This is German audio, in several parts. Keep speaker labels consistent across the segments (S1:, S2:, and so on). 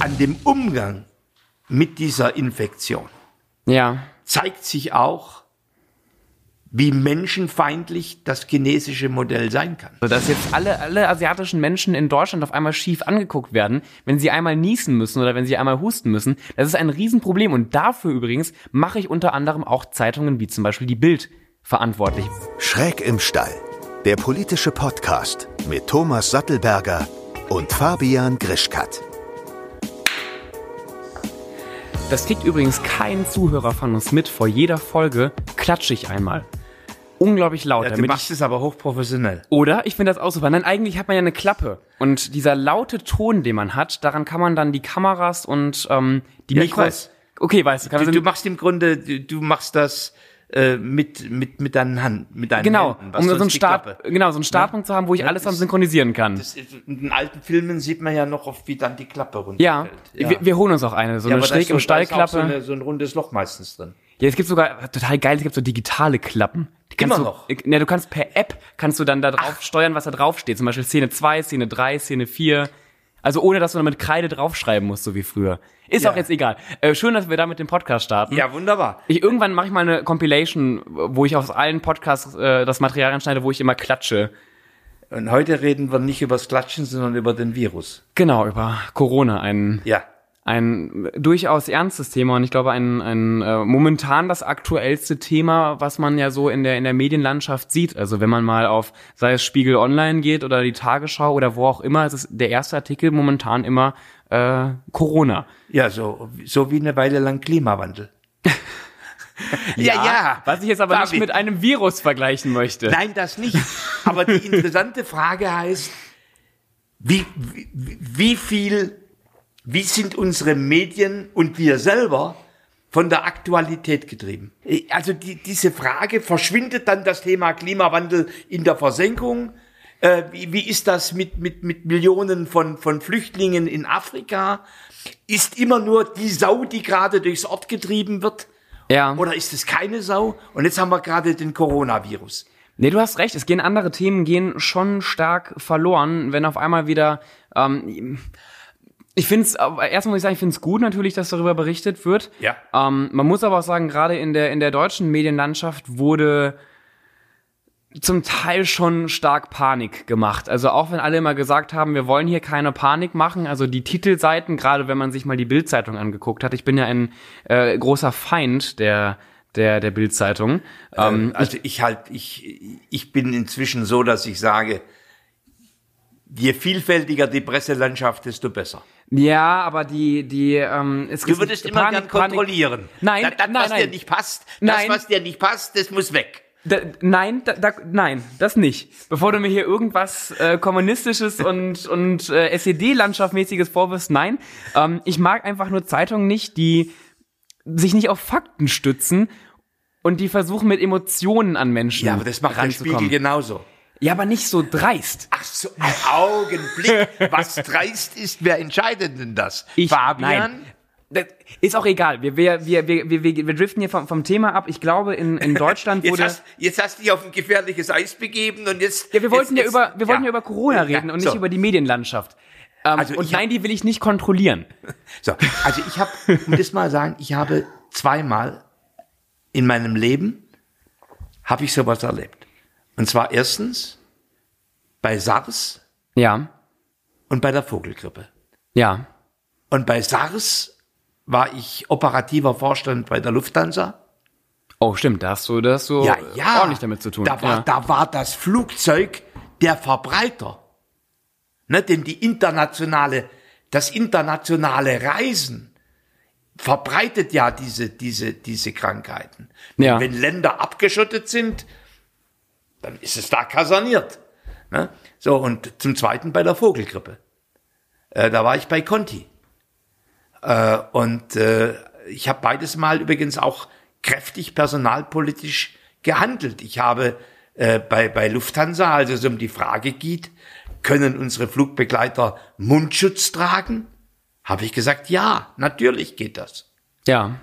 S1: an dem Umgang mit dieser Infektion
S2: Ja.
S1: zeigt sich auch, wie menschenfeindlich das chinesische Modell sein kann.
S2: Also, dass jetzt alle, alle asiatischen Menschen in Deutschland auf einmal schief angeguckt werden, wenn sie einmal niesen müssen oder wenn sie einmal husten müssen, das ist ein Riesenproblem. Und dafür übrigens mache ich unter anderem auch Zeitungen wie zum Beispiel die Bild verantwortlich.
S3: Schräg im Stall. Der politische Podcast mit Thomas Sattelberger und Fabian Grischkat.
S2: Das kriegt übrigens kein Zuhörer von uns mit. Vor jeder Folge klatsche ich einmal. Unglaublich laut.
S1: Ja, du
S2: damit
S1: machst
S2: ich,
S1: es aber hochprofessionell.
S2: oder ich finde das auch super. Nein, eigentlich hat man ja eine Klappe. Und dieser laute Ton, den man hat, daran kann man dann die Kameras und ähm, die
S1: Ja, ich
S2: Mikros.
S1: weiß.
S2: Okay, weißt du, kann
S1: Du, du machst im Grunde, du, du machst das äh, mit, mit, mit deinen Hand, mit deinen
S2: Genau,
S1: Händen.
S2: um so einen Start, genau, so einen Startpunkt zu haben, wo ich
S1: Ja,
S2: alles dann synchronisieren kann.
S1: Das in den alten Filmen sieht man ja noch oft, wie dann die Klappe runterfällt.
S2: ja, Wir, wir holen uns auch eine, so
S1: Ja,
S2: eine schräg im Stallklappe.
S1: So, eine, so ein rundes Loch meistens drin.
S2: Ja, es gibt sogar, total geil, es gibt so digitale Klappen. Die
S1: Immer
S2: du,
S1: noch?
S2: Ne, du kannst per App, kannst du dann da drauf steuern, was da drauf steht. Zum Beispiel Szene 2, Szene 3, Szene 4. Also ohne, dass du dann mit Kreide draufschreiben musst, so wie früher. Ist
S1: Ja.
S2: auch jetzt egal. Äh, schön, dass wir da mit dem Podcast starten.
S1: Ja, wunderbar.
S2: Ich, irgendwann mache ich mal eine Compilation, wo ich aus allen Podcasts äh, das Material anschneide, wo ich immer klatsche.
S1: Und heute reden wir nicht über das Klatschen, sondern über den Virus.
S2: Genau, über Corona, ein
S1: Ja.
S2: ein durchaus ernstes Thema und ich glaube ein, ein äh, momentan das aktuellste Thema, was man ja so in der in der Medienlandschaft sieht. Also wenn man mal auf sei es Spiegel Online geht oder die Tagesschau oder wo auch immer, es ist der erste Artikel momentan immer äh, Corona.
S1: Ja, so, so wie eine Weile lang Klimawandel.
S2: Was ich jetzt aber
S1: Fabi.
S2: nicht mit einem Virus vergleichen möchte.
S1: Nein, das nicht. Aber die interessante Frage heißt, wie, wie, wie viel, wie sind unsere Medien und wir selber von der Aktualität getrieben? Also die, diese Frage, verschwindet dann das Thema Klimawandel in der Versenkung? Äh, wie, wie ist das mit, mit, mit Millionen von, von Flüchtlingen in Afrika? Ist immer nur die Sau, die gerade durchs Ort getrieben wird?
S2: Ja.
S1: Oder ist es keine Sau? Und jetzt haben wir gerade den Coronavirus.
S2: Nee, du hast recht. Es gehen andere Themen gehen schon stark verloren, wenn auf einmal wieder. Ähm, ich finde es, erstmal muss ich sagen, ich finde es gut natürlich, dass darüber berichtet wird.
S1: Ja.
S2: Ähm, man muss aber auch sagen, gerade in der in der deutschen Medienlandschaft wurde zum Teil schon stark Panik gemacht. Also auch wenn alle immer gesagt haben, wir wollen hier keine Panik machen. Also die Titelseiten, gerade wenn man sich mal die Bildzeitung angeguckt hat. Ich bin ja ein äh, großer Feind der der der Bildzeitung. Ähm,
S1: Also ich halt, ich, ich bin inzwischen so, dass ich sage, je vielfältiger die Presselandschaft, desto besser.
S2: Ja, aber die, die, ähm, es
S1: Du würdest immer gern kontrollieren.
S2: Nein,
S1: das, das,
S2: nein,
S1: was dir
S2: nein.
S1: nicht passt,
S2: Nein.
S1: das, was dir nicht passt, das muss weg.
S2: Da, nein, da, da, nein, das nicht. Bevor du mir hier irgendwas äh, kommunistisches und und äh, SED-Landschaftmäßiges vorwirfst, nein. Ähm, ich mag einfach nur Zeitungen nicht, die sich nicht auf Fakten stützen und die versuchen mit Emotionen an Menschen
S1: Ja, aber das macht der Spiegel genauso.
S2: Ja, aber nicht so dreist.
S1: Ach so, Augenblick. was dreist ist, wer entscheidet denn das?
S2: Ich,
S1: Fabian?
S2: Nein. Ist auch egal. Wir, wir, wir, wir, wir, wir driften hier vom, vom Thema ab. Ich glaube, in, in Deutschland
S1: Jetzt
S2: wurde.
S1: hast, jetzt hast du dich auf ein gefährliches Eis begeben und jetzt.
S2: Ja, wir wollten
S1: jetzt,
S2: ja
S1: jetzt,
S2: über, wir wollten ja über Corona reden
S1: Ja,
S2: und nicht
S1: so.
S2: über die Medienlandschaft. Ähm,
S1: Also
S2: und nein, die will ich nicht kontrollieren.
S1: So, also ich habe, um das mal sagen, ich habe zweimal in meinem Leben habe ich sowas erlebt. Und zwar erstens bei SARS
S2: Ja,
S1: und bei der Vogelgrippe.
S2: ja,
S1: Und bei SARS war ich operativer Vorstand bei der Lufthansa.
S2: Oh, stimmt, da hast du, da hast du
S1: Ja, ja.
S2: ordentlich damit zu tun.
S1: Da war,
S2: ja.
S1: da war das Flugzeug der Verbreiter. Ne, denn die internationale, das internationale Reisen verbreitet ja diese, diese, diese Krankheiten.
S2: Ja.
S1: Wenn Länder abgeschottet sind, dann ist es da kaserniert. Ne? So, und zum Zweiten bei der Vogelgrippe. Äh, da war ich bei Conti. Äh, und äh, ich habe beides Mal übrigens auch kräftig personalpolitisch gehandelt. Ich habe äh, bei, bei Lufthansa, als es um die Frage geht, können unsere Flugbegleiter Mundschutz tragen? Habe ich gesagt, ja, natürlich geht das.
S2: ja.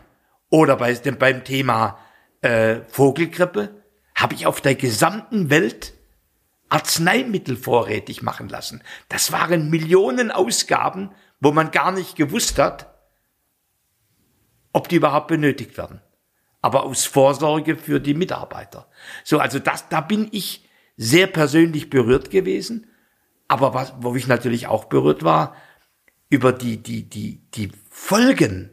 S1: Oder bei, beim Thema äh, Vogelgrippe habe ich auf der gesamten Welt Arzneimittel vorrätig machen lassen. Das waren Millionen Ausgaben, wo man gar nicht gewusst hat, ob die überhaupt benötigt werden. Aber aus Vorsorge für die Mitarbeiter. So, also das, da bin ich sehr persönlich berührt gewesen. Aber was, wo ich natürlich auch berührt war, über die, die, die, die Folgen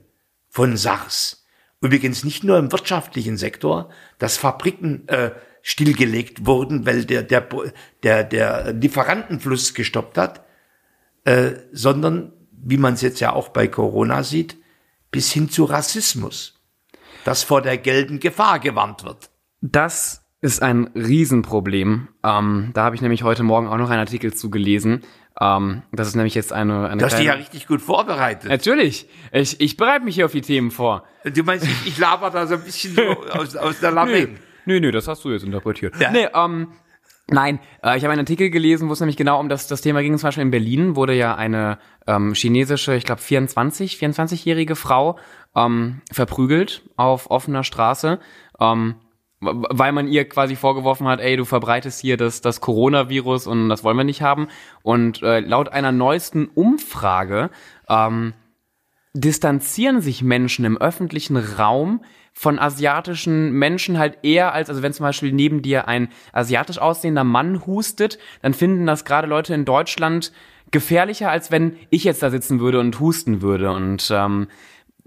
S1: von SARS. Übrigens nicht nur im wirtschaftlichen Sektor, dass Fabriken äh, stillgelegt wurden, weil der, der, der, der Lieferantenfluss gestoppt hat, äh, sondern, wie man es jetzt ja auch bei Corona sieht, bis hin zu Rassismus, dass vor der gelben Gefahr gewarnt wird.
S2: Das ist ein Riesenproblem. Ähm, da habe ich nämlich heute Morgen auch noch einen Artikel zu gelesen. Ähm, das ist nämlich jetzt eine, eine
S1: Du hast dich ja richtig gut vorbereitet.
S2: Natürlich. Ich, ich bereite mich hier auf die Themen vor.
S1: Du meinst, ich, ich laber da so ein bisschen so aus, aus der Lameng.
S2: Nö, nö, das hast du jetzt interpretiert.
S1: Ja.
S2: Nee, ähm, Nein, äh, ich habe einen Artikel gelesen, wo es nämlich genau um das, das Thema ging. Zum Beispiel in Berlin wurde ja eine ähm, chinesische, ich glaube 24, 24-jährige Frau ähm, verprügelt auf offener Straße, ähm, weil man ihr quasi vorgeworfen hat, ey, du verbreitest hier das, das Coronavirus und das wollen wir nicht haben. Und äh, laut einer neuesten Umfrage ähm, distanzieren sich Menschen im öffentlichen Raum von asiatischen Menschen halt eher als, also wenn zum Beispiel neben dir ein asiatisch aussehender Mann hustet, dann finden das gerade Leute in Deutschland gefährlicher, als wenn ich jetzt da sitzen würde und husten würde. Und ähm,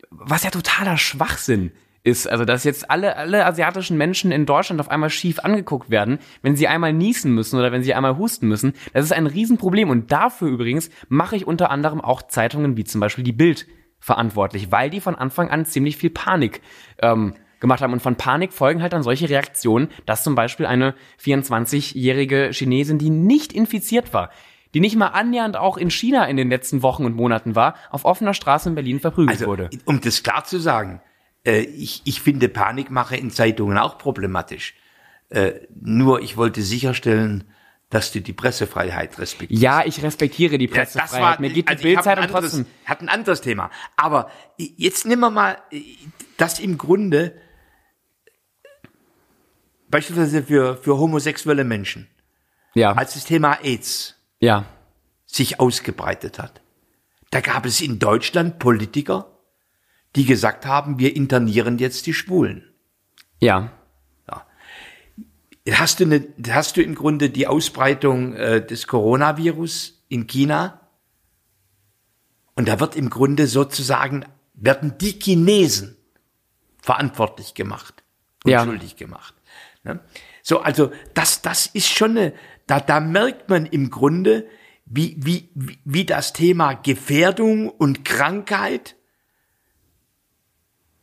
S2: was ja totaler Schwachsinn ist, also dass jetzt alle, alle asiatischen Menschen in Deutschland auf einmal schief angeguckt werden, wenn sie einmal niesen müssen oder wenn sie einmal husten müssen, das ist ein Riesenproblem. Und dafür übrigens mache ich unter anderem auch Zeitungen wie zum Beispiel die Bild verantwortlich, weil die von Anfang an ziemlich viel Panik ähm, gemacht haben. Und von Panik folgen halt dann solche Reaktionen, dass zum Beispiel eine 24-jährige Chinesin, die nicht infiziert war, die nicht mal annähernd auch in China in den letzten Wochen und Monaten war, auf offener Straße in Berlin verprügelt
S1: Also,
S2: wurde.
S1: um das klar zu sagen, äh, ich, ich finde Panikmache in Zeitungen auch problematisch. Äh, nur ich wollte sicherstellen, dass du die Pressefreiheit respektierst.
S2: Ja, ich respektiere die
S1: Ja,
S2: Pressefreiheit. Mir geht die
S1: also ein
S2: Bildzeitung
S1: anderes-
S2: trotzdem.
S1: Hat ein anderes Thema. Aber jetzt nehmen wir mal äh, das im Grunde beispielsweise für, für homosexuelle Menschen,
S2: Ja,
S1: als das Thema AIDS
S2: ja,
S1: sich ausgebreitet hat. Da gab es in Deutschland Politiker, die gesagt haben, wir internieren jetzt die Schwulen.
S2: ja,
S1: Hast du, eine, hast du im Grunde die Ausbreitung äh, des Coronavirus in China? Und da wird im Grunde sozusagen, werden die Chinesen verantwortlich gemacht und
S2: Ja.
S1: schuldig gemacht. Ne? So, also das, das ist schon eine, da, da merkt man im Grunde, wie, wie, wie, wie das Thema Gefährdung und Krankheit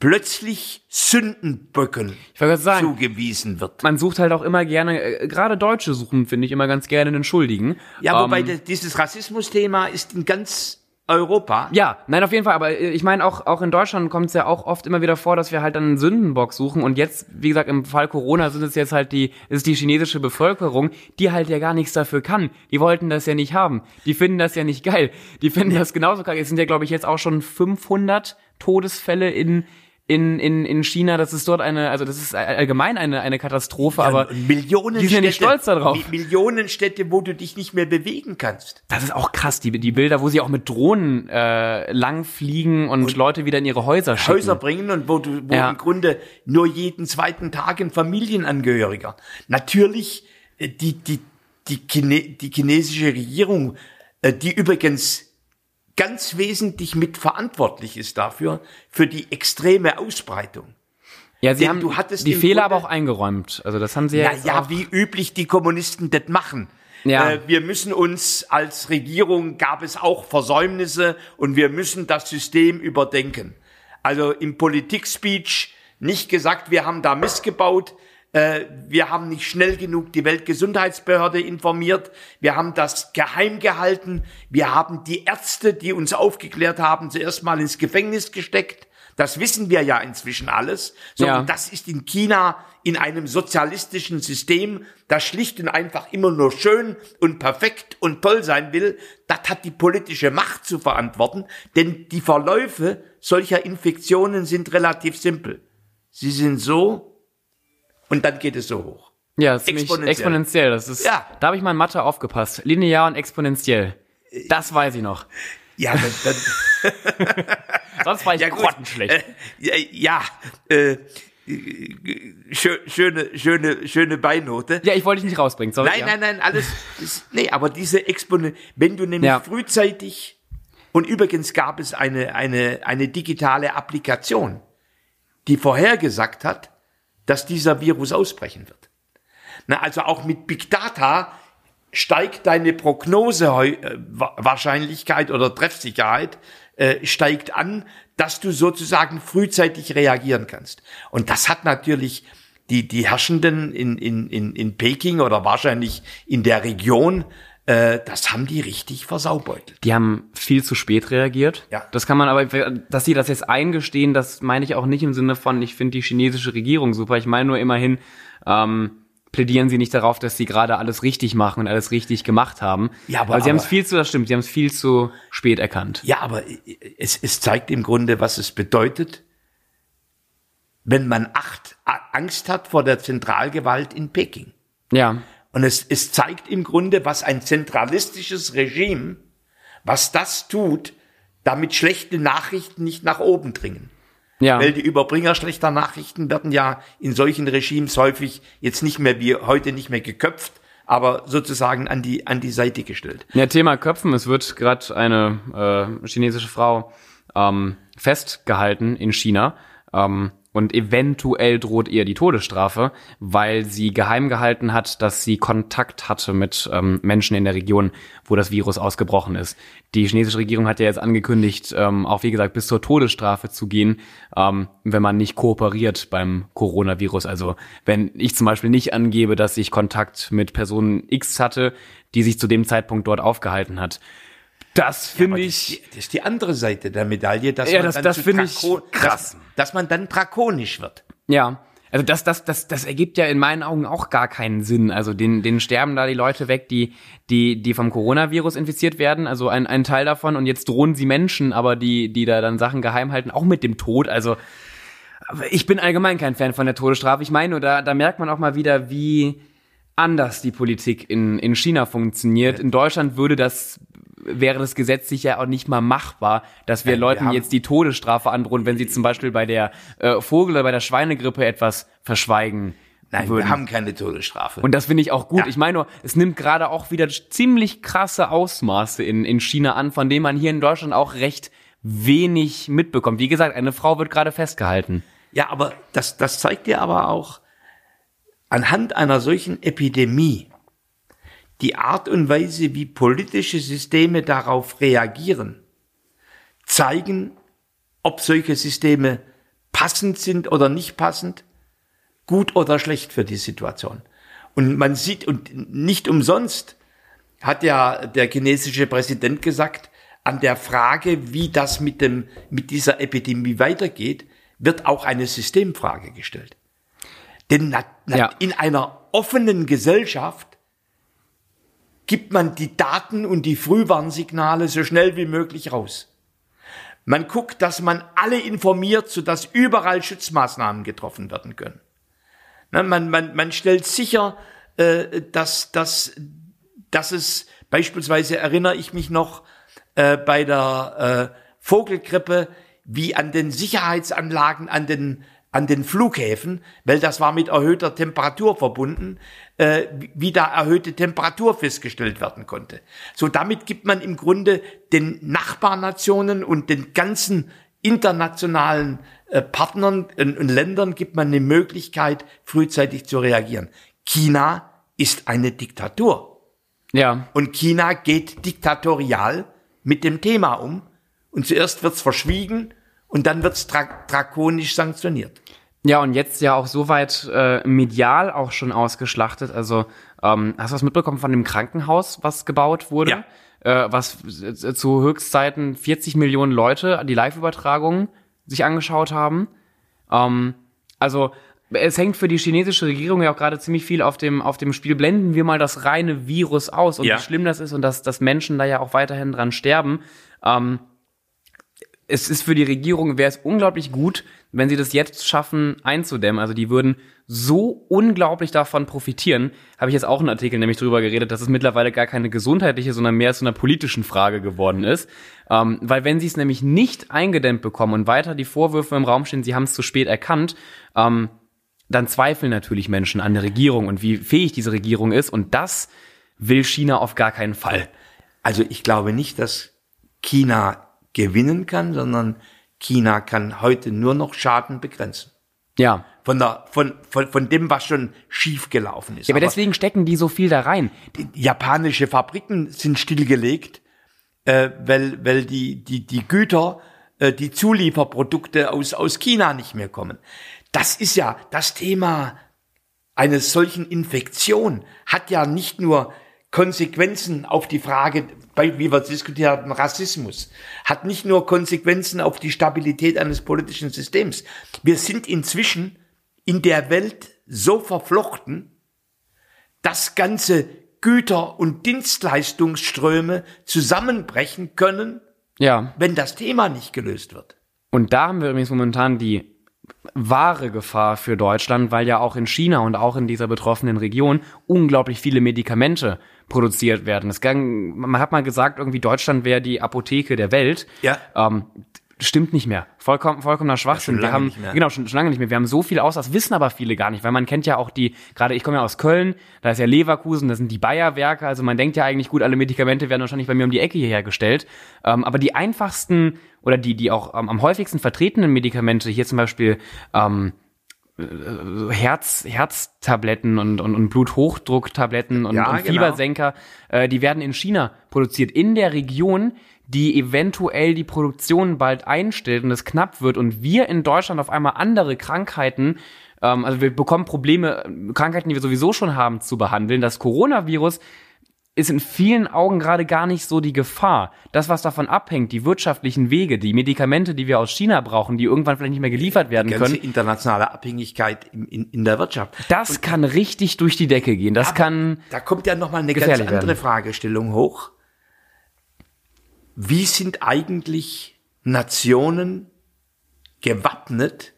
S1: plötzlich Sündenböcken
S2: sagen,
S1: zugewiesen wird.
S2: man sucht halt auch immer gerne, äh, gerade Deutsche suchen, finde ich, immer ganz gerne einen Schuldigen.
S1: Ja, wobei
S2: Ähm,
S1: dieses Rassismus-Thema ist in ganz Europa.
S2: Ja, nein, auf jeden Fall. Aber äh, ich meine, auch, auch in Deutschland kommt es ja auch oft immer wieder vor, dass wir halt dann einen Sündenbock suchen. Und jetzt, wie gesagt, im Fall Corona sind es jetzt halt die, ist die chinesische Bevölkerung, die halt ja gar nichts dafür kann. Die wollten das ja nicht haben. Die finden das ja nicht geil. Die finden das genauso geil. Es sind ja, glaube ich, jetzt auch schon 500 Todesfälle in in, in, in China, das ist dort eine, also das ist allgemein eine, eine Katastrophe, aber
S1: Und Millionen
S2: die sind ja nicht stolz darauf.
S1: Mi- Millionen Städte, wo du dich nicht mehr bewegen kannst.
S2: Das ist auch krass, die, die Bilder, wo sie auch mit Drohnen äh, lang fliegen und, Leute wieder in ihre Häuser schicken.
S1: Häuser bringen und wo du, wo
S2: Ja.
S1: im Grunde nur jeden zweiten Tag ein Familienangehöriger. Natürlich äh, die, die, die, Chine, die chinesische Regierung, äh, die übrigens ganz wesentlich mitverantwortlich ist dafür, für die extreme Ausbreitung.
S2: Ja, sie
S1: Denn
S2: haben
S1: du hattest
S2: die Fehler
S1: Grunde-
S2: aber auch eingeräumt. Also das haben sie ja,
S1: Ja, ja, wie üblich die Kommunisten das machen.
S2: Ja.
S1: Äh, wir müssen uns als Regierung gab es auch Versäumnisse und wir müssen das System überdenken. Also im Politik-Speech nicht gesagt, wir haben da missgebaut, wir haben nicht schnell genug die Weltgesundheitsbehörde informiert, wir haben das geheim gehalten, wir haben die Ärzte, die uns aufgeklärt haben, zuerst mal ins Gefängnis gesteckt. Das wissen wir ja inzwischen alles. So,
S2: Ja.
S1: das ist in China in einem sozialistischen System, das schlicht und einfach immer nur schön und perfekt und toll sein will, das hat die politische Macht zu verantworten, denn die Verläufe solcher Infektionen sind relativ simpel. Sie sind so und dann geht es so hoch.
S2: ja, ziemlich
S1: exponentiell.
S2: exponentiell. Das ist,
S1: Ja.
S2: da habe ich mal in Mathe aufgepasst. Linear und exponentiell. Das weiß ich noch.
S1: Ja, dann, dann,
S2: Sonst war ich
S1: ja,
S2: grottenschlecht.
S1: Äh, ja, ja äh, schö- schöne, schöne, schöne Beinote.
S2: ja, ich wollte dich nicht rausbringen. Sorry,
S1: Nein,
S2: ja.
S1: nein, nein, alles. Ist, nee, aber diese Exponent, wenn du nämlich
S2: Ja.
S1: frühzeitig und übrigens gab es eine eine eine digitale Applikation, die vorhergesagt hat, dass dieser Virus ausbrechen wird. Na, also auch mit Big Data steigt deine Prognose heu- äh, oder Treffsicherheit äh, steigt an, dass du sozusagen frühzeitig reagieren kannst. Und das hat natürlich die, die Herrschenden in, in, in, in Peking oder wahrscheinlich in der Region, äh, das haben die richtig versaubeutelt.
S2: Die haben viel zu spät reagiert.
S1: Ja.
S2: Das kann man aber, dass sie das jetzt eingestehen, das meine ich auch nicht im Sinne von, ich finde die chinesische Regierung super. Ich meine nur immerhin, ähm, plädieren sie nicht darauf, dass sie gerade alles richtig machen und alles richtig gemacht haben.
S1: Ja, aber-
S2: aber sie haben es viel zu, das stimmt, sie haben es viel zu spät erkannt.
S1: Ja, aber es, es zeigt im Grunde, was es bedeutet, wenn man acht, Angst hat vor der Zentralgewalt in Peking.
S2: Ja.
S1: Und es, es zeigt im Grunde, was ein zentralistisches Regime, was das tut, damit schlechte Nachrichten nicht nach oben dringen.
S2: Ja.
S1: Weil die Überbringer schlechter Nachrichten werden ja in solchen Regimes häufig jetzt nicht mehr wie heute nicht mehr geköpft, aber sozusagen an die, an die Seite gestellt.
S2: Ja, Thema Köpfen. Es wird gerade eine äh, chinesische Frau ähm, festgehalten in China. Ähm, und eventuell droht ihr die Todesstrafe, weil sie geheim gehalten hat, dass sie Kontakt hatte mit ähm, Menschen in der Region, wo das Virus ausgebrochen ist. Die chinesische Regierung hat ja jetzt angekündigt, ähm, auch wie gesagt, bis zur Todesstrafe zu gehen, ähm, wenn man nicht kooperiert beim Coronavirus. Also wenn ich zum Beispiel nicht angebe, dass ich Kontakt mit Person X hatte, die sich zu dem Zeitpunkt dort aufgehalten hat. Das finde
S1: das, ist
S2: ich.
S1: die, das ist die andere Seite der Medaille, dass
S2: Ja,
S1: man
S2: das-
S1: dann
S2: das finde ich krass.
S1: Dass, dass man dann drakonisch wird.
S2: Ja. Also das, das, das, das ergibt ja in meinen Augen auch gar keinen Sinn. Also den, den sterben da die Leute weg, die, die, die vom Coronavirus infiziert werden. Also ein, ein Teil davon. Und jetzt drohen sie Menschen, aber die, die da dann Sachen geheim halten, auch mit dem Tod. Also ich bin allgemein kein Fan von der Todesstrafe. Ich meine, da, da merkt man auch mal wieder, wie anders die Politik in, in China funktioniert. In Deutschland würde das, wäre das gesetzlich ja auch nicht mal machbar, dass wir
S1: wir
S2: Leuten
S1: haben-
S2: jetzt die Todesstrafe androhen, wenn sie zum Beispiel bei der äh, Vogel- oder bei der Schweinegrippe etwas verschweigen
S1: Nein,
S2: würden.
S1: wir haben keine Todesstrafe.
S2: Und das finde ich auch gut.
S1: Ja.
S2: Ich meine nur, es nimmt gerade auch wieder ziemlich krasse Ausmaße in, in China an, von denen man hier in Deutschland auch recht wenig mitbekommt. Wie gesagt, eine Frau wird gerade festgehalten.
S1: Ja, aber das, das zeigt dir aber auch anhand einer solchen Epidemie die Art und Weise, wie politische Systeme darauf reagieren, zeigen, ob solche Systeme passend sind oder nicht passend, gut oder schlecht für die Situation. Und man sieht, und nicht umsonst hat ja der chinesische Präsident gesagt, an der Frage, wie das mit dem, mit dieser Epidemie weitergeht, wird auch eine Systemfrage gestellt. Denn
S2: Ja.
S1: in einer offenen Gesellschaft gibt man die Daten und die Frühwarnsignale so schnell wie möglich raus. Man guckt, dass man alle informiert, sodass überall Schutzmaßnahmen getroffen werden können. Na, man, man, man stellt sicher, äh, dass, dass, dass es beispielsweise erinnere ich mich noch äh, bei der äh, Vogelgrippe, wie an den Sicherheitsanlagen, an den an den Flughäfen, weil das war mit erhöhter Temperatur verbunden, äh, wie- da erhöhte Temperatur festgestellt werden konnte. So damit gibt man im Grunde den Nachbarnationen und den ganzen internationalen äh, Partnern und, und Ländern gibt man eine Möglichkeit, frühzeitig zu reagieren. China ist eine Diktatur.
S2: Ja.
S1: Und China geht diktatorial mit dem Thema um. Und zuerst wird's verschwiegen und dann wird's dra drakonisch sanktioniert.
S2: Ja, und jetzt ja auch soweit äh, medial auch schon ausgeschlachtet. Also, ähm, hast du was mitbekommen von dem Krankenhaus, was gebaut wurde? Äh, was äh, zu Höchstzeiten 40 Millionen Leute die Live-Übertragung sich angeschaut haben. Ähm, also, es hängt für die chinesische Regierung ja auch gerade ziemlich viel auf dem, auf dem Spiel. Blenden wir mal das reine Virus aus und
S1: Ja.
S2: wie schlimm das ist und dass, dass Menschen da ja auch weiterhin dran sterben. Ähm, es ist für die Regierung, wäre es unglaublich gut, wenn sie das jetzt schaffen einzudämmen. Also die würden so unglaublich davon profitieren. Habe ich jetzt auch einen Artikel nämlich drüber geredet, dass es mittlerweile gar keine gesundheitliche, sondern mehr zu einer politischen Frage geworden ist. Ähm, weil wenn sie es nämlich nicht eingedämmt bekommen und weiter die Vorwürfe im Raum stehen, sie haben es zu spät erkannt, ähm, dann zweifeln natürlich Menschen an der Regierung und wie fähig diese Regierung ist. Und das will China auf gar keinen Fall.
S1: Also ich glaube nicht, dass China gewinnen kann, sondern China kann heute nur noch Schaden begrenzen.
S2: Ja.
S1: Von, der, von, von, von dem, was schon schiefgelaufen ist.
S2: Ja, aber deswegen stecken die so viel da rein.
S1: japanische Fabriken sind stillgelegt, äh, weil, weil die, die, die Güter, äh, die Zulieferprodukte aus, aus China nicht mehr kommen. Das ist ja das Thema eines solchen Infektion hat ja nicht nur Konsequenzen auf die Frage, bei, wie wir diskutiert haben, Rassismus, hat nicht nur Konsequenzen auf die Stabilität eines politischen Systems. Wir sind inzwischen in der Welt so verflochten, dass ganze Güter- und Dienstleistungsströme zusammenbrechen können,
S2: Ja.
S1: wenn das Thema nicht gelöst wird.
S2: Und da haben wir übrigens momentan die wahre Gefahr für Deutschland, weil ja auch in China und auch in dieser betroffenen Region unglaublich viele Medikamente produziert werden. Es gang, man hat mal gesagt, irgendwie Deutschland wäre die Apotheke der Welt.
S1: Ja.
S2: Ähm, stimmt nicht mehr. Vollkommen, vollkommener Schwachsinn.
S1: schon
S2: wir haben, genau, schon, schon lange nicht mehr. Wir haben so viel aus, das wissen aber viele gar nicht, weil man kennt ja auch die, gerade ich komme ja aus Köln, da ist ja Leverkusen, da sind die Bayer-Werke, also man denkt ja eigentlich, gut, alle Medikamente werden wahrscheinlich bei mir um die Ecke hierher gestellt. Ähm, aber die einfachsten oder die, die auch ähm, am häufigsten vertretenen Medikamente, hier zum Beispiel ähm, äh, Herz, Herztabletten und, und, und Bluthochdrucktabletten und,
S1: Ja,
S2: und
S1: genau.
S2: Fiebersenker, äh, die werden in China produziert, in der Region, die eventuell die Produktion bald einstellt und es knapp wird und wir in Deutschland auf einmal andere Krankheiten, ähm, also wir bekommen Probleme, Krankheiten, die wir sowieso schon haben, zu behandeln. Das Coronavirus ist in vielen Augen gerade gar nicht so die Gefahr. Das, was davon abhängt, die wirtschaftlichen Wege, die Medikamente, die wir aus China brauchen, die irgendwann vielleicht nicht mehr geliefert werden
S1: Ganze
S2: können,
S1: internationale Abhängigkeit in, in, in der Wirtschaft.
S2: das kann richtig durch die Decke gehen. Das kann,
S1: Da kommt ja noch mal eine ganz andere
S2: werden.
S1: Fragestellung hoch. Wie sind eigentlich Nationen gewappnet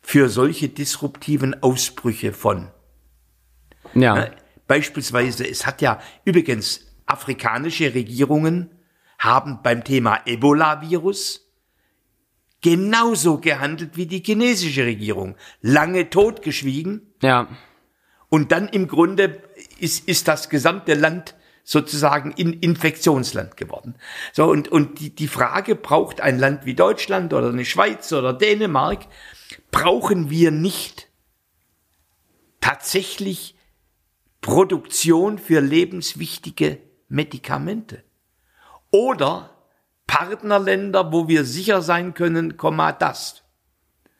S1: für solche disruptiven Ausbrüche von?
S2: ja,
S1: Ne? Beispielsweise, es hat ja übrigens afrikanische Regierungen haben beim Thema Ebola-Virus genauso gehandelt wie die chinesische Regierung. Lange totgeschwiegen
S2: ja,
S1: und dann im Grunde ist, ist das gesamte Land sozusagen in Infektionsland geworden. So, und, und die, die Frage, braucht ein Land wie Deutschland oder eine Schweiz oder Dänemark, brauchen wir nicht tatsächlich Produktion für lebenswichtige Medikamente? Oder Partnerländer, wo wir sicher sein können, das.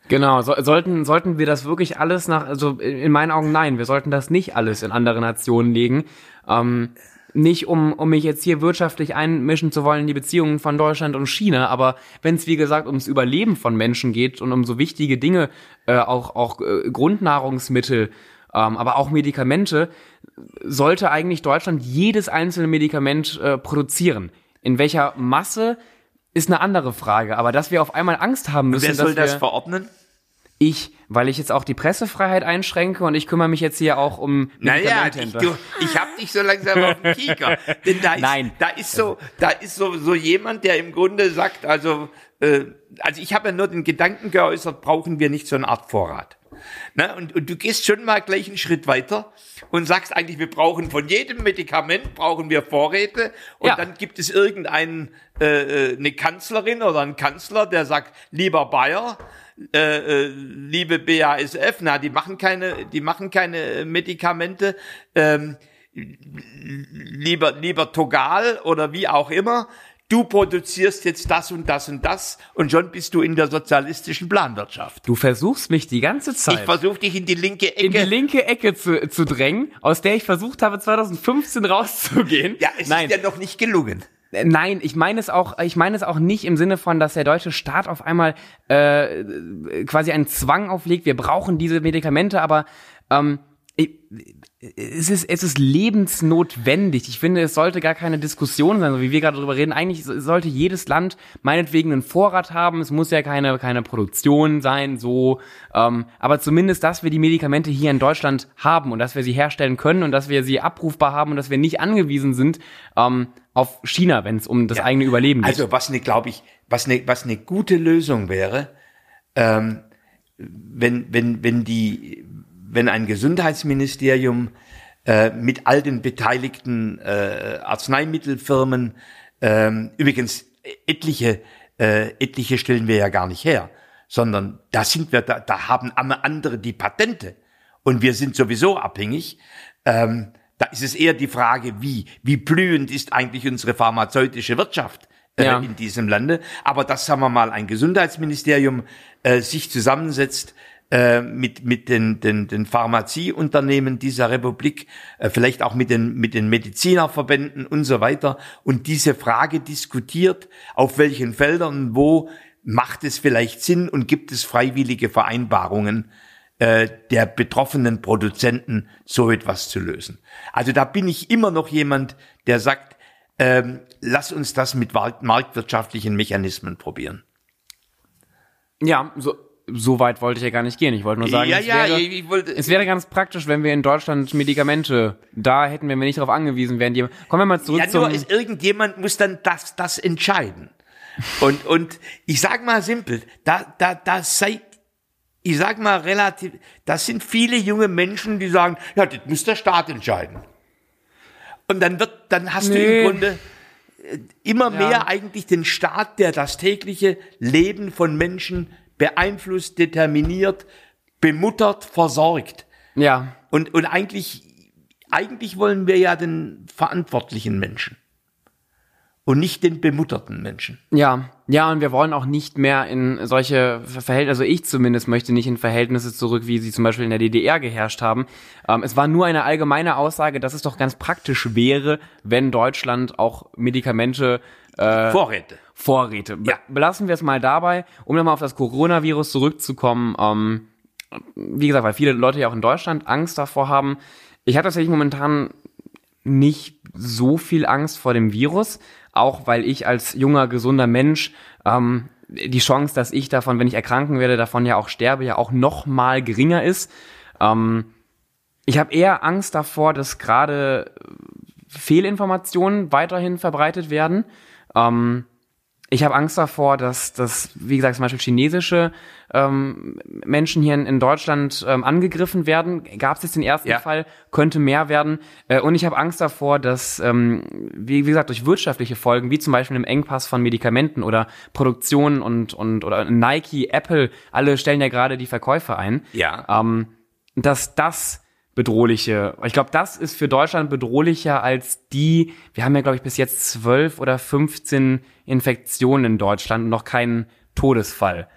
S2: Genau, so, sollten, sollten wir das wirklich alles nach, also in, in meinen Augen nein, wir sollten das nicht alles in andere Nationen legen. Ähm, nicht um, um mich jetzt hier wirtschaftlich einmischen zu wollen in die Beziehungen von Deutschland und China, aber wenn es wie gesagt ums Überleben von Menschen geht und um so wichtige Dinge, äh, auch, auch äh, Grundnahrungsmittel, ähm, aber auch Medikamente, sollte eigentlich Deutschland jedes einzelne Medikament äh, produzieren. In welcher Masse ist eine andere Frage, aber dass wir auf einmal Angst haben müssen,
S1: Wer soll
S2: dass
S1: das
S2: wir,
S1: verordnen?
S2: Ich, weil ich jetzt auch die Pressefreiheit einschränke und ich kümmere mich jetzt hier auch um
S1: Naja, ich, du, ich hab dich so langsam auf den Kieker. Denn da ist,
S2: Nein.
S1: da ist so, da ist so, so jemand, der im Grunde sagt, also, äh, also ich habe ja nur den Gedanken geäußert, brauchen wir nicht so eine Art Vorrat. Na, und, und du gehst schon mal gleich einen Schritt weiter und sagst eigentlich, wir brauchen von jedem Medikament brauchen wir Vorräte und
S2: Ja.
S1: dann gibt es irgendeinen äh, äh, eine Kanzlerin oder einen Kanzler, der sagt, lieber Bayer, äh, äh, liebe BASF, na, die machen keine, die machen keine Medikamente, ähm, lieber, lieber Togal oder wie auch immer, du produzierst jetzt das und das und das und schon bist du in der sozialistischen Planwirtschaft.
S2: du versuchst mich die ganze
S1: Ich
S2: Zeit
S1: versuche dich in die linke Ecke.
S2: in die linke Ecke zu, zu drängen, aus der ich versucht habe 2015 rauszugehen.
S1: ja, es
S2: Nein,
S1: ist ja noch nicht gelungen.
S2: Äh, Nein, ich meine es auch, ich meine es auch nicht im Sinne von, dass der deutsche Staat auf einmal äh, quasi einen Zwang auflegt, wir brauchen diese Medikamente, aber ähm, es ist, es ist lebensnotwendig. Ich finde, es sollte gar keine Diskussion sein, so wie wir gerade darüber reden. Eigentlich sollte jedes Land meinetwegen einen Vorrat haben. Es muss ja keine, keine Produktion sein, so. Ähm, aber zumindest, dass wir die Medikamente hier in Deutschland haben und dass wir sie herstellen können und dass wir sie abrufbar haben und dass wir nicht angewiesen sind ähm, auf China, wenn es um das ja. eigene Überleben geht.
S1: Also was eine, glaube ich, was eine, was eine gute Lösung wäre, ähm, wenn, wenn, wenn die, wenn ein Gesundheitsministerium äh, mit all den beteiligten äh, Arzneimittelfirmen, äh, übrigens etliche, äh, etliche stellen wir ja gar nicht her, sondern da sind wir, da, da haben andere die Patente und wir sind sowieso abhängig. Ähm, da ist es eher die Frage, wie, wie blühend ist eigentlich unsere pharmazeutische Wirtschaft äh, ja. in diesem Lande. Aber dass, sagen wir mal, ein Gesundheitsministerium äh, sich zusammensetzt, äh, mit, mit den, den, den Pharmazieunternehmen dieser Republik, äh, vielleicht auch mit den, mit den Medizinerverbänden und so weiter und diese Frage diskutiert, auf welchen Feldern, wo macht es vielleicht Sinn und gibt es freiwillige Vereinbarungen äh, der betroffenen Produzenten, so etwas zu lösen. Also da bin ich immer noch jemand, der sagt, ähm, lass uns das mit marktwirtschaftlichen Mechanismen probieren.
S2: Ja, so, so weit wollte ich ja gar nicht gehen. Ich wollte nur sagen,
S1: ja,
S2: es,
S1: ja,
S2: wäre,
S1: ich wollte,
S2: es wäre ganz praktisch, wenn wir in Deutschland Medikamente, da hätten wir nicht darauf angewiesen wären. Die, kommen wir mal zurück
S1: ja,
S2: zum...
S1: nur ist, irgendjemand muss dann das, das entscheiden. Und, und ich sag mal simpel, da, da, da seid, ich sag mal relativ, das sind viele junge Menschen, die sagen, ja, das muss der Staat entscheiden. Und dann wird, dann hast nee. du im Grunde äh, immer ja. mehr eigentlich den Staat, der das tägliche Leben von Menschen beeinflusst, determiniert, bemuttert, versorgt.
S2: Ja.
S1: Und, und eigentlich, eigentlich wollen wir ja den verantwortlichen Menschen und nicht den bemutterten Menschen.
S2: Ja, ja, und wir wollen auch nicht mehr in solche Verhältnisse, also ich zumindest möchte nicht in Verhältnisse zurück, wie sie zum Beispiel in der DDR geherrscht haben. Ähm, es war nur eine allgemeine Aussage, dass es doch ganz praktisch wäre, wenn Deutschland auch Medikamente
S1: äh, Vorräte
S2: Vorräte. Ja. Belassen wir es mal dabei, um nochmal auf das Coronavirus zurückzukommen. Ähm, wie gesagt, weil viele Leute ja auch in Deutschland Angst davor haben. Ich habe tatsächlich momentan nicht so viel Angst vor dem Virus, auch weil ich als junger, gesunder Mensch ähm, die Chance, dass ich davon, wenn ich erkranken werde, davon ja auch sterbe, ja auch noch mal geringer ist. Ähm, ich habe eher Angst davor, dass gerade Fehlinformationen weiterhin verbreitet werden. Ähm, ich habe Angst davor, dass, dass, wie gesagt, zum Beispiel chinesische ähm, Menschen hier in, in Deutschland ähm, angegriffen werden. Gab es jetzt den ersten ja. Fall, könnte mehr werden. Äh, und ich habe Angst davor, dass, ähm, wie, wie gesagt, durch wirtschaftliche Folgen, wie zum Beispiel im Engpass von Medikamenten oder Produktion und, und oder Nike, Apple, alle stellen ja gerade die Verkäufe ein.
S1: Ja.
S2: Ähm, dass das bedrohliche. Ich glaube, das ist für Deutschland bedrohlicher als die, wir haben ja, glaube ich, bis jetzt zwölf oder 15 Infektionen in Deutschland und noch keinen Todesfall.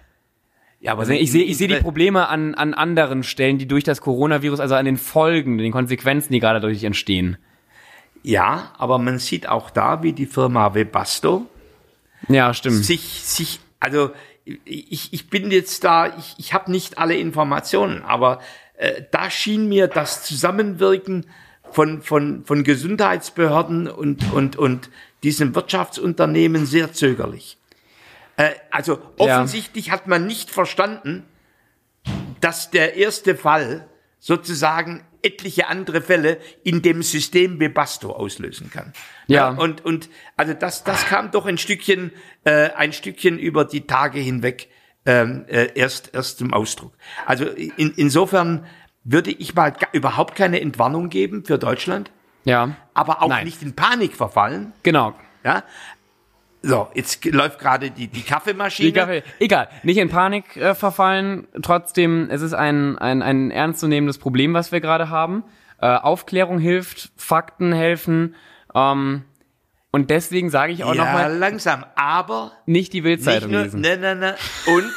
S2: Ja, aber ich sehe ich sehe die Probleme an, an anderen Stellen, die durch das Coronavirus, also an den Folgen, den Konsequenzen, die gerade dadurch entstehen.
S1: Ja, aber man sieht auch da, wie die Firma Webasto
S2: ja, stimmt.
S1: sich, sich, also ich, ich bin jetzt da, ich, ich habe nicht alle Informationen, aber äh, da schien mir das Zusammenwirken von, von, von Gesundheitsbehörden und, und, und diesem Wirtschaftsunternehmen sehr zögerlich. Äh, also offensichtlich ja. hat man nicht verstanden, dass der erste Fall sozusagen etliche andere Fälle in dem System Bebasto auslösen kann.
S2: Ja.
S1: ja und, und also das, das kam doch ein Stückchen, äh, ein Stückchen über die Tage hinweg ähm, äh, erst, erst zum Ausdruck. Also in, insofern würde ich mal überhaupt keine Entwarnung geben für Deutschland.
S2: Ja.
S1: Aber auch
S2: Nein.
S1: nicht in Panik verfallen.
S2: Genau.
S1: Ja. So, jetzt läuft gerade die, die Kaffeemaschine. Die Kaffee,
S2: egal, nicht in Panik äh, verfallen. Trotzdem, es ist ein, ein, ein ernstzunehmendes Problem, was wir gerade haben. Äh, Aufklärung hilft, Fakten helfen. Ähm, und deswegen sage ich auch ja, nochmal.
S1: Langsam, aber.
S2: Nicht die Bildzeitung lesen.
S1: Ne, ne, ne. Und,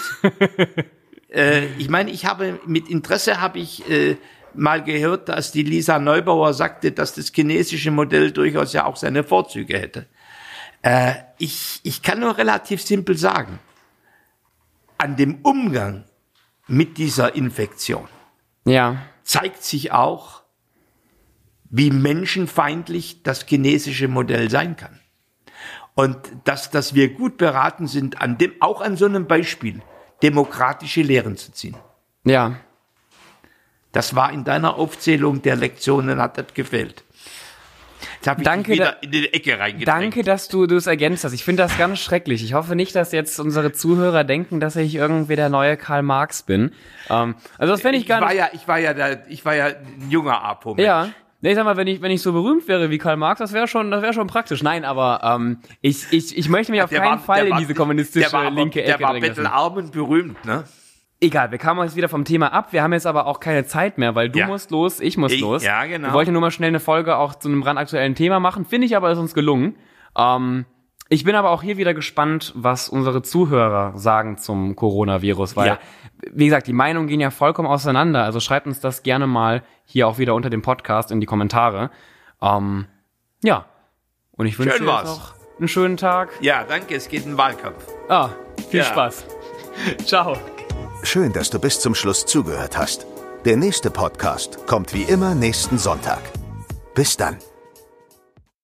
S1: äh, ich meine, ich habe, mit Interesse habe ich, äh, mal gehört, dass die Lisa Neubauer sagte, dass das chinesische Modell durchaus ja auch seine Vorzüge hätte. Äh, ich, ich kann nur relativ simpel sagen, an dem Umgang mit dieser Infektion
S2: ja.
S1: zeigt sich auch, wie menschenfeindlich das chinesische Modell sein kann. Und dass, dass wir gut beraten sind, an dem, auch an so einem Beispiel, demokratische Lehren zu ziehen.
S2: Ja.
S1: Das war in deiner Aufzählung der Lektionen, hat das gefehlt. Jetzt habe ich
S2: Danke,
S1: wieder in die Ecke reingedrängt.
S2: Danke, dass du es ergänzt hast. Ich finde das ganz schrecklich. Ich hoffe nicht, dass jetzt unsere Zuhörer denken, dass ich irgendwie der neue Karl Marx bin. Ähm, also das fände ich gar
S1: war
S2: nicht.
S1: ja, ich war ja der, ich war ja ein junger Apo.
S2: Ja. Nee, ich sag mal, wenn ich, wenn ich so berühmt wäre wie Karl Marx, das wäre schon, das wäre schon praktisch. Nein, aber ähm, ich, ich, ich möchte mich auf
S1: Der
S2: keinen
S1: war-
S2: Fall in
S1: war-
S2: diese kommunistische
S1: war
S2: linke Ecke
S1: Der war bettelarm und berühmt, ne?
S2: Egal, wir kamen jetzt wieder vom Thema ab. Wir haben jetzt aber auch keine Zeit mehr, weil du
S1: Ja.
S2: musst los, ich muss
S1: Ich-
S2: los.
S1: ja, genau.
S2: Wir wollten nur mal schnell eine Folge auch zu einem brandaktuellen Thema machen. Finde ich aber, ist uns gelungen. Ähm, ich bin aber auch hier wieder gespannt, was unsere Zuhörer sagen zum Coronavirus, weil,
S1: Ja.
S2: wie gesagt, die Meinungen gehen ja vollkommen auseinander. Also schreibt uns das gerne mal hier auch wieder unter dem Podcast in die Kommentare. Ähm, ja. Und ich wünsche
S1: Schön
S2: dir noch einen schönen Tag.
S1: Ja, danke, es geht in den Wahlkampf.
S2: Ah, viel
S1: Ja.
S2: Spaß. Ciao.
S3: Schön, dass du bis zum Schluss zugehört hast. Der nächste Podcast kommt wie immer nächsten Sonntag. Bis dann.